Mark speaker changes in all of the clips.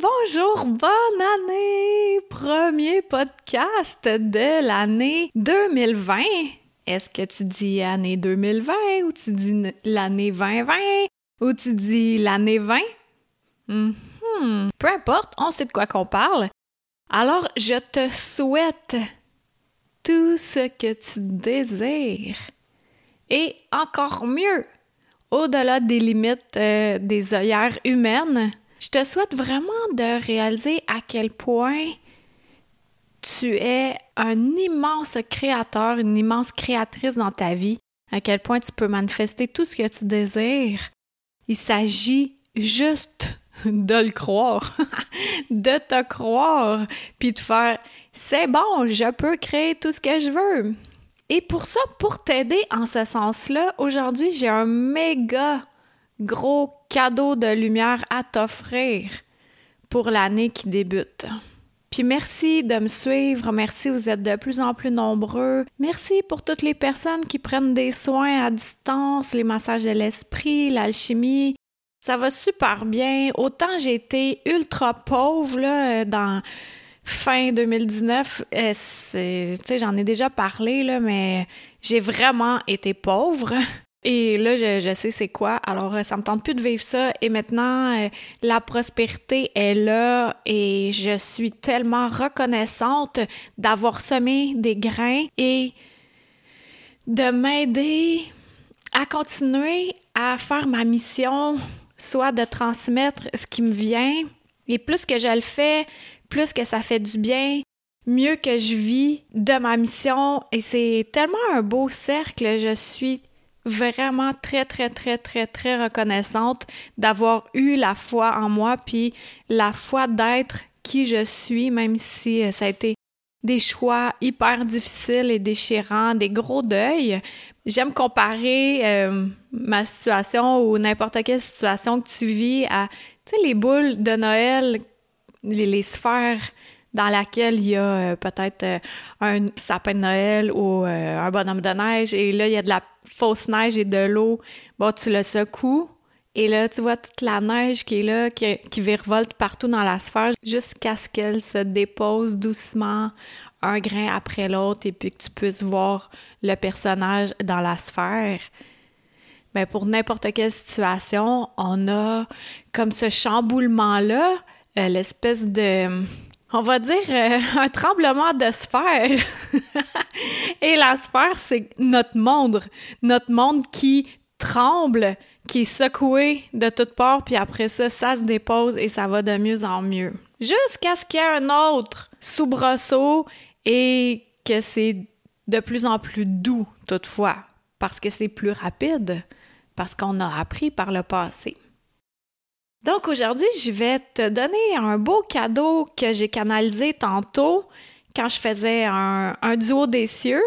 Speaker 1: Bonjour, bonne année! Premier podcast de l'année 2020. Est-ce que tu dis année 2020 ou tu dis l'année 2020 ou tu dis l'année 20? Hmm. Peu importe, on sait de quoi qu'on parle. Alors, je te souhaite tout ce que tu désires. Et encore mieux, au-delà des limites euh, des œillères humaines, je te souhaite vraiment de réaliser à quel point tu es un immense créateur, une immense créatrice dans ta vie, à quel point tu peux manifester tout ce que tu désires. Il s'agit juste de le croire, de te croire, puis de faire c'est bon, je peux créer tout ce que je veux. Et pour ça, pour t'aider en ce sens-là, aujourd'hui, j'ai un méga gros cadeau de lumière à t'offrir pour l'année qui débute. Puis merci de me suivre, merci, vous êtes de plus en plus nombreux. Merci pour toutes les personnes qui prennent des soins à distance, les massages de l'esprit, l'alchimie, ça va super bien. Autant j'ai été ultra pauvre là, dans fin 2019. Euh, j'en ai déjà parlé, là, mais j'ai vraiment été pauvre. Et là, je, sais c'est quoi. Alors, ça me tente plus de vivre ça. Et maintenant, euh, la prospérité est là et je suis tellement reconnaissante d'avoir semé des grains et de m'aider à continuer à faire ma mission soit de transmettre ce qui me vient. Et plus que je le fais, plus que ça fait du bien, mieux que je vis de ma mission. Et c'est tellement un beau cercle. Je suis vraiment très, très, très, très, très reconnaissante d'avoir eu la foi en moi, puis la foi d'être qui je suis, même si euh, ça a été des choix hyper difficiles et déchirants, des gros deuils. J'aime comparer euh, ma situation ou n'importe quelle situation que tu vis à, tu sais, les boules de Noël, les, sphères dans laquelle il y a euh, peut-être euh, un sapin de Noël ou un bonhomme de neige et là, il y a de la fausse neige et de l'eau. Bon, tu le secoues et là, tu vois toute la neige qui est là, qui, qui virevolte partout dans la sphère jusqu'à ce qu'elle se dépose doucement un grain après l'autre et puis que tu puisses voir le personnage dans la sphère. Mais pour n'importe quelle situation, on a comme ce chamboulement-là, euh, l'espèce de, on va dire, euh, un tremblement de sphère. et la sphère, c'est notre monde, notre monde qui tremble, qui est secoué de toutes parts, puis après ça, ça se dépose et ça va de mieux en mieux. Jusqu'à ce qu'il y ait un autre soubresaut et que c'est de plus en plus doux toutefois, parce que c'est plus rapide, parce qu'on a appris par le passé. Donc aujourd'hui, je vais te donner un beau cadeau que j'ai canalisé tantôt quand je faisais un, duo des cieux.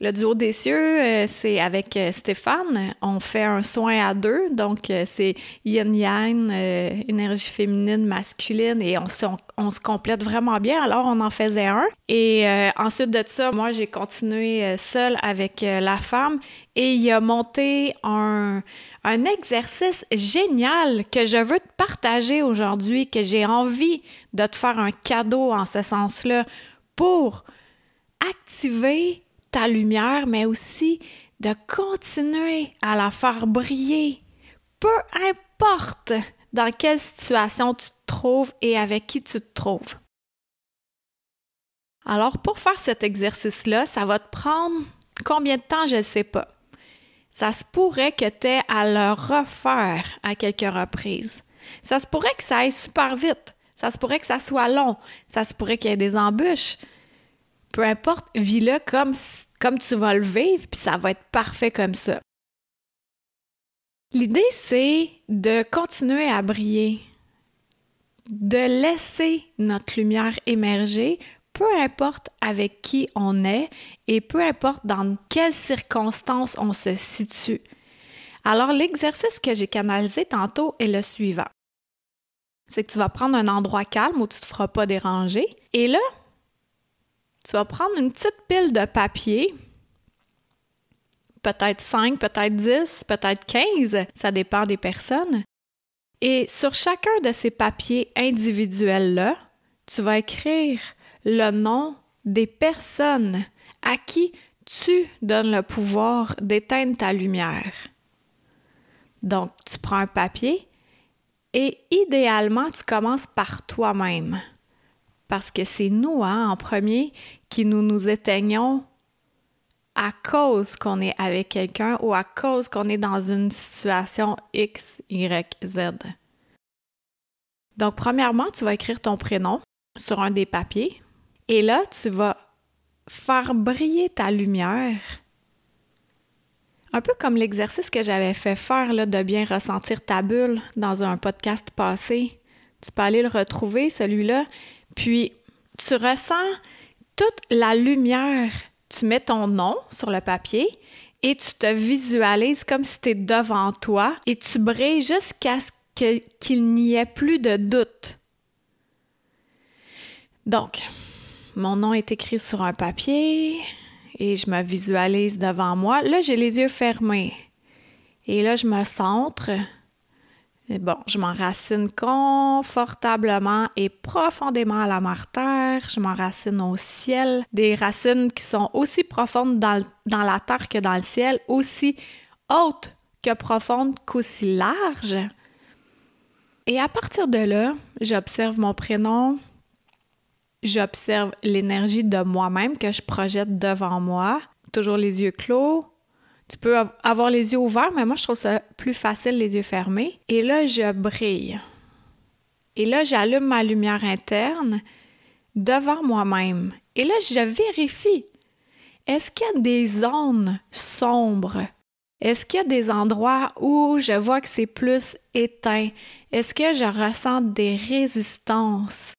Speaker 1: Le duo des cieux, euh, c'est avec euh, Stéphane. On fait un soin à deux. Donc, euh, c'est yin-yang, énergie féminine, masculine, et on, se complète vraiment bien. Alors, on en faisait un. Et ensuite de ça, moi, j'ai continué seule avec la femme et il a monté un, un exercice génial que je veux te partager aujourd'hui, que j'ai envie de te faire un cadeau en ce sens-là pour activer ta lumière, mais aussi de continuer à la faire briller, peu importe dans quelle situation tu te trouves et avec qui tu te trouves. Alors, pour faire cet exercice-là, ça va te prendre combien de temps, je ne sais pas. Ça se pourrait que tu aies à le refaire à quelques reprises. Ça se pourrait que ça aille super vite. Ça se pourrait que ça soit long. Ça se pourrait qu'il y ait des embûches peu importe, vis-le comme, comme tu vas le vivre, puis ça va être parfait comme ça. L'idée, c'est de continuer à briller. de laisser notre lumière émerger, peu importe avec qui on est et peu importe dans quelles circonstances on se situe. Alors l'exercice que j'ai canalisé tantôt est le suivant. C'est que tu vas prendre un endroit calme où tu ne te feras pas déranger et là, tu vas prendre une petite pile de papier, peut-être 5, peut-être 10, peut-être 15, ça dépend des personnes. Et sur chacun de ces papiers individuels-là, tu vas écrire le nom des personnes à qui tu donnes le pouvoir d'éteindre ta lumière. Donc, tu prends un papier et idéalement, tu commences par toi-même. Parce que c'est nous, hein, en premier, qui nous nous éteignons à cause qu'on est avec quelqu'un ou à cause qu'on est dans une situation X, Y, Z. Donc, premièrement, tu vas écrire ton prénom sur un des papiers et là, tu vas faire briller ta lumière. Un peu comme l'exercice que j'avais fait faire de bien ressentir ta bulle dans un podcast passé. Tu peux aller le retrouver, celui-là. Puis, tu ressens toute la lumière. Tu mets ton nom sur le papier et tu te visualises comme si tu es devant toi et tu brilles jusqu'à ce qu'il n'y ait plus de doute. Donc, mon nom est écrit sur un papier et je me visualise devant moi. Là, j'ai les yeux fermés. Et là, je me centre. Bon, je m'enracine confortablement et profondément à la terre. Je m'enracine au ciel. Des racines qui sont aussi profondes dans, dans la terre que dans le ciel, aussi hautes que profondes qu'aussi larges. Et à partir de là, j'observe mon prénom, j'observe l'énergie de moi-même que je projette devant moi, toujours les yeux clos. Tu peux avoir les yeux ouverts, mais moi, je trouve ça plus facile les yeux fermés. Et là, je brille. Et là, j'allume ma lumière interne devant moi-même. Et là, je vérifie. Est-ce qu'il y a des zones sombres? Est-ce qu'il y a des endroits où je vois que c'est plus éteint? Est-ce que je ressens des résistances?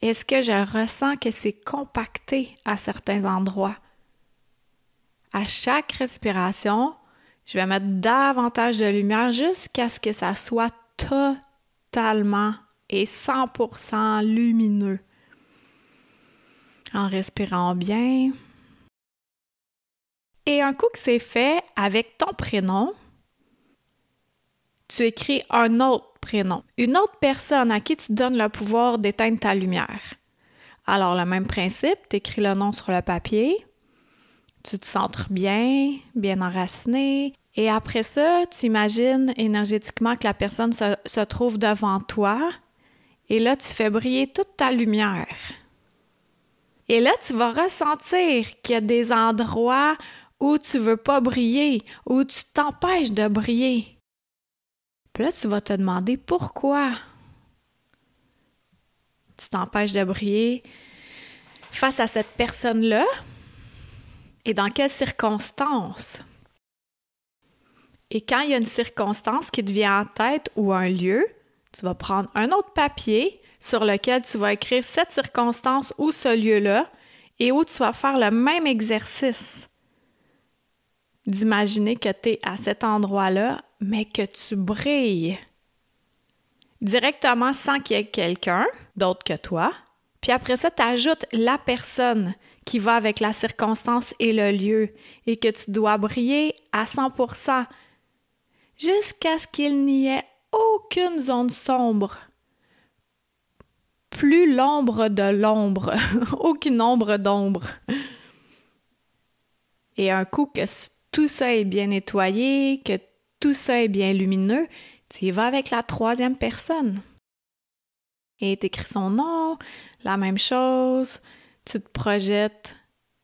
Speaker 1: Est-ce que je ressens que c'est compacté à certains endroits? À chaque respiration, je vais mettre davantage de lumière jusqu'à ce que ça soit totalement et 100% lumineux. En respirant bien. Et un coup que c'est fait avec ton prénom, tu écris un autre prénom. Une autre personne à qui tu donnes le pouvoir d'éteindre ta lumière. Alors, le même principe, tu écris le nom sur le papier, tu te centres bien, bien enraciné, et après ça, tu imagines énergétiquement que la personne se, trouve devant toi, et là, tu fais briller toute ta lumière. Et là, tu vas ressentir qu'il y a des endroits où tu veux pas briller, où tu t'empêches de briller. Là, tu vas te demander pourquoi tu t'empêches de briller face à cette personne-là et dans quelles circonstances? Et quand il y a une circonstance qui te vient en tête ou un lieu, tu vas prendre un autre papier sur lequel tu vas écrire cette circonstance ou ce lieu-là et où tu vas faire le même exercice d'imaginer que tu es à cet endroit-là mais que tu brilles directement sans qu'il y ait quelqu'un d'autre que toi. Puis après ça, tu ajoutes la personne qui va avec la circonstance et le lieu et que tu dois briller à 100% jusqu'à ce qu'il n'y ait aucune zone sombre. Plus l'ombre de l'ombre, aucune ombre d'ombre. Et un coup que tout ça est bien nettoyé, que tout ça est bien lumineux, tu y vas avec la troisième personne. Et tu écris son nom, la même chose, tu te projettes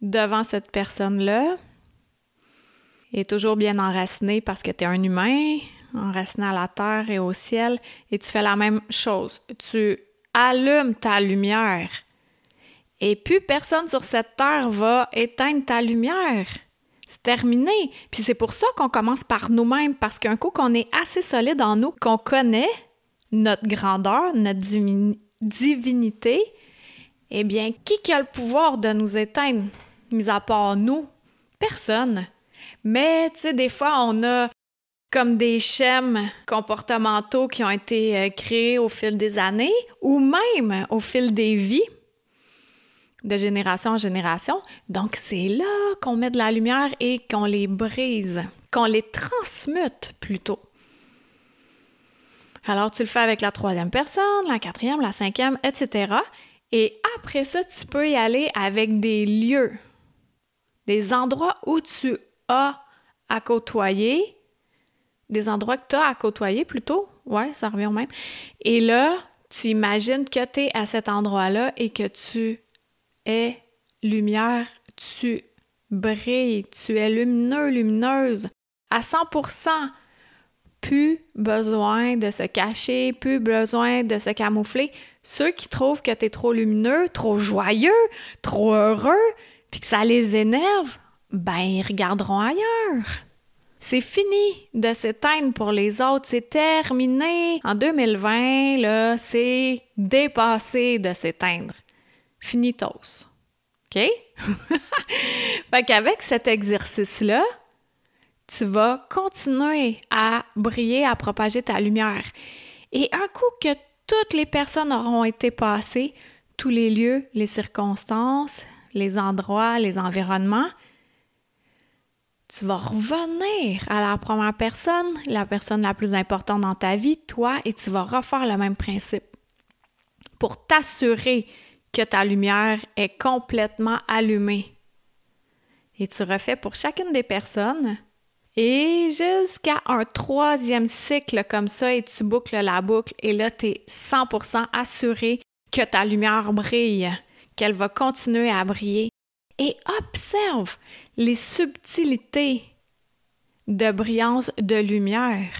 Speaker 1: devant cette personne-là, et toujours bien enraciné parce que tu es un humain, enraciné à la terre et au ciel, et tu fais la même chose. Tu allumes ta lumière. Et plus personne sur cette terre va éteindre ta lumière. C'est terminé. Puis c'est pour ça qu'on commence par nous-mêmes, parce qu'un coup qu'on est assez solide en nous, qu'on connaît notre grandeur, notre divinité, eh bien, qui a le pouvoir de nous éteindre, mis à part nous? Personne. Mais, tu sais, des fois, on a comme des schèmes comportementaux qui ont été euh, créés au fil des années ou même au fil des vies de génération en génération. Donc, c'est là qu'on met de la lumière et qu'on les brise, qu'on les transmute plutôt. Alors, tu le fais avec la troisième personne, la quatrième, la cinquième, etc. Et après ça, tu peux y aller avec des lieux, des endroits où tu as à côtoyer, des endroits que tu as à côtoyer plutôt. Ouais, ça revient au même. Et là, tu imagines que tu es à cet endroit-là et que tu es lumière, tu brilles, tu es lumineux, lumineuse à 100%. Plus besoin de se cacher, plus besoin de se camoufler. Ceux qui trouvent que tu es trop lumineux, trop joyeux, trop heureux, puis que ça les énerve, ben ils regarderont ailleurs. C'est fini de s'éteindre pour les autres, c'est terminé. En 2020, là, c'est dépassé de s'éteindre. Finitos. OK? fait qu'avec cet exercice-là, tu vas continuer à briller, à propager ta lumière. Et un coup que toutes les personnes auront été passées, tous les lieux, les circonstances, les endroits, les environnements, tu vas revenir à la première personne, la personne la plus importante dans ta vie, toi, et tu vas refaire le même principe pour t'assurer que ta lumière est complètement allumée. Et tu refais pour chacune des personnes et jusqu'à un troisième cycle comme ça et tu boucles la boucle et là, tu es 100% assuré que ta lumière brille, qu'elle va continuer à briller. Et observe les subtilités de brillance de lumière.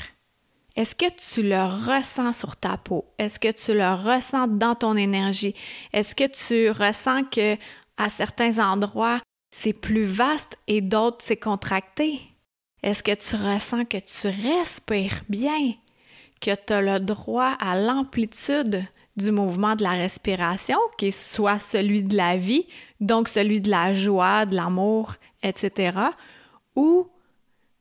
Speaker 1: Est-ce que tu le ressens sur ta peau? Est-ce que tu le ressens dans ton énergie? Est-ce que tu ressens que à certains endroits, c'est plus vaste et d'autres, c'est contracté? Est-ce que tu ressens que tu respires bien? Que tu as le droit à l'amplitude du mouvement de la respiration, qui soit celui de la vie, donc celui de la joie, de l'amour, etc., ou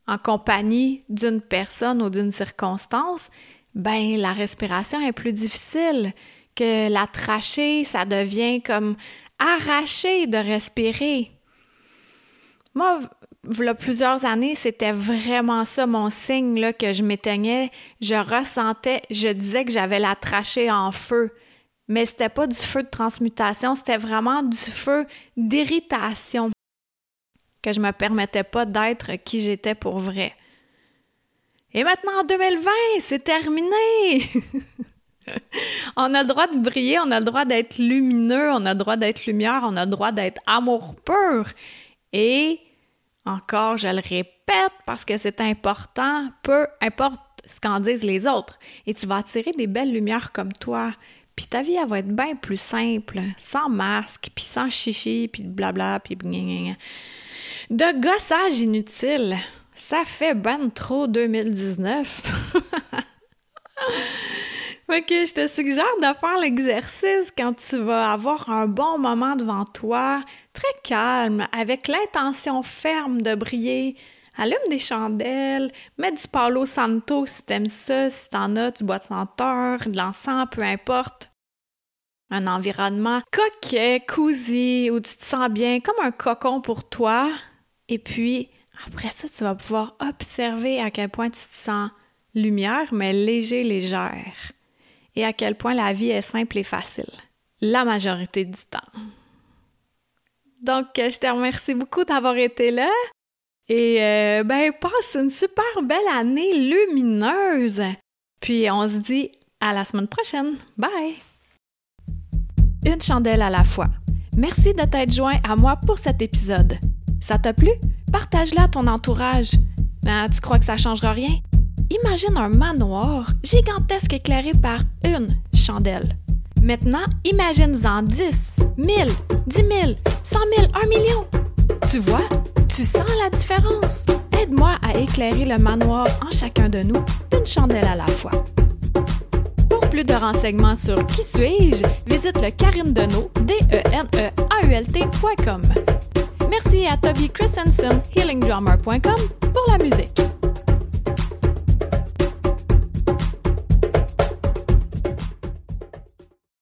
Speaker 1: en compagnie d'une personne ou d'une circonstance, ben la respiration est plus difficile, que la trachée, ça devient comme arraché de respirer. Moi, a plusieurs années, c'était vraiment ça mon signe là, que je m'éteignais. Je ressentais, je disais que j'avais la trachée en feu. Mais c'était pas du feu de transmutation, c'était vraiment du feu d'irritation que je me permettais pas d'être qui j'étais pour vrai. Et maintenant, en 2020, c'est terminé! on a le droit de briller, on a le droit d'être lumineux, on a le droit d'être lumière, on a le droit d'être amour pur. Et encore, je le répète parce que c'est important, peu importe ce qu'en disent les autres. Et tu vas attirer des belles lumières comme toi. Puis ta vie, elle va être bien plus simple, sans masque, puis sans chichi, puis blabla, puis de gossage inutile. Ça fait ben trop 2019. ok, je te suggère de faire l'exercice quand tu vas avoir un bon moment devant toi, très calme, avec l'intention ferme de briller. Allume des chandelles, mets du Palo Santo si t'aimes ça, si t'en as, du bois de senteur, de l'encens, peu importe. Un environnement coquet, cosy, où tu te sens bien, comme un cocon pour toi, et puis, après ça, tu vas pouvoir observer à quel point tu te sens lumière, mais léger, légère. Et à quel point la vie est simple et facile. La majorité du temps. Donc, je te remercie beaucoup d'avoir été là. Et euh, ben, passe une super belle année lumineuse. Puis on se dit à la semaine prochaine. Bye! Une chandelle à la fois. Merci de t'être joint à moi pour cet épisode. Ça t'a plu? Partage-la à ton entourage. Ah, tu crois que ça changera rien? Imagine un manoir gigantesque éclairé par une chandelle. Maintenant, imagine-en 10, 1000, 10 000, 100 000, 1 million. Tu vois, tu sens la différence. Aide-moi à éclairer le manoir en chacun de nous, une chandelle à la fois. Pour plus de renseignements sur Qui suis-je, visite le Deneau, d e n e a u l Merci à Toby Christensen, healingdrummer.com, pour la musique.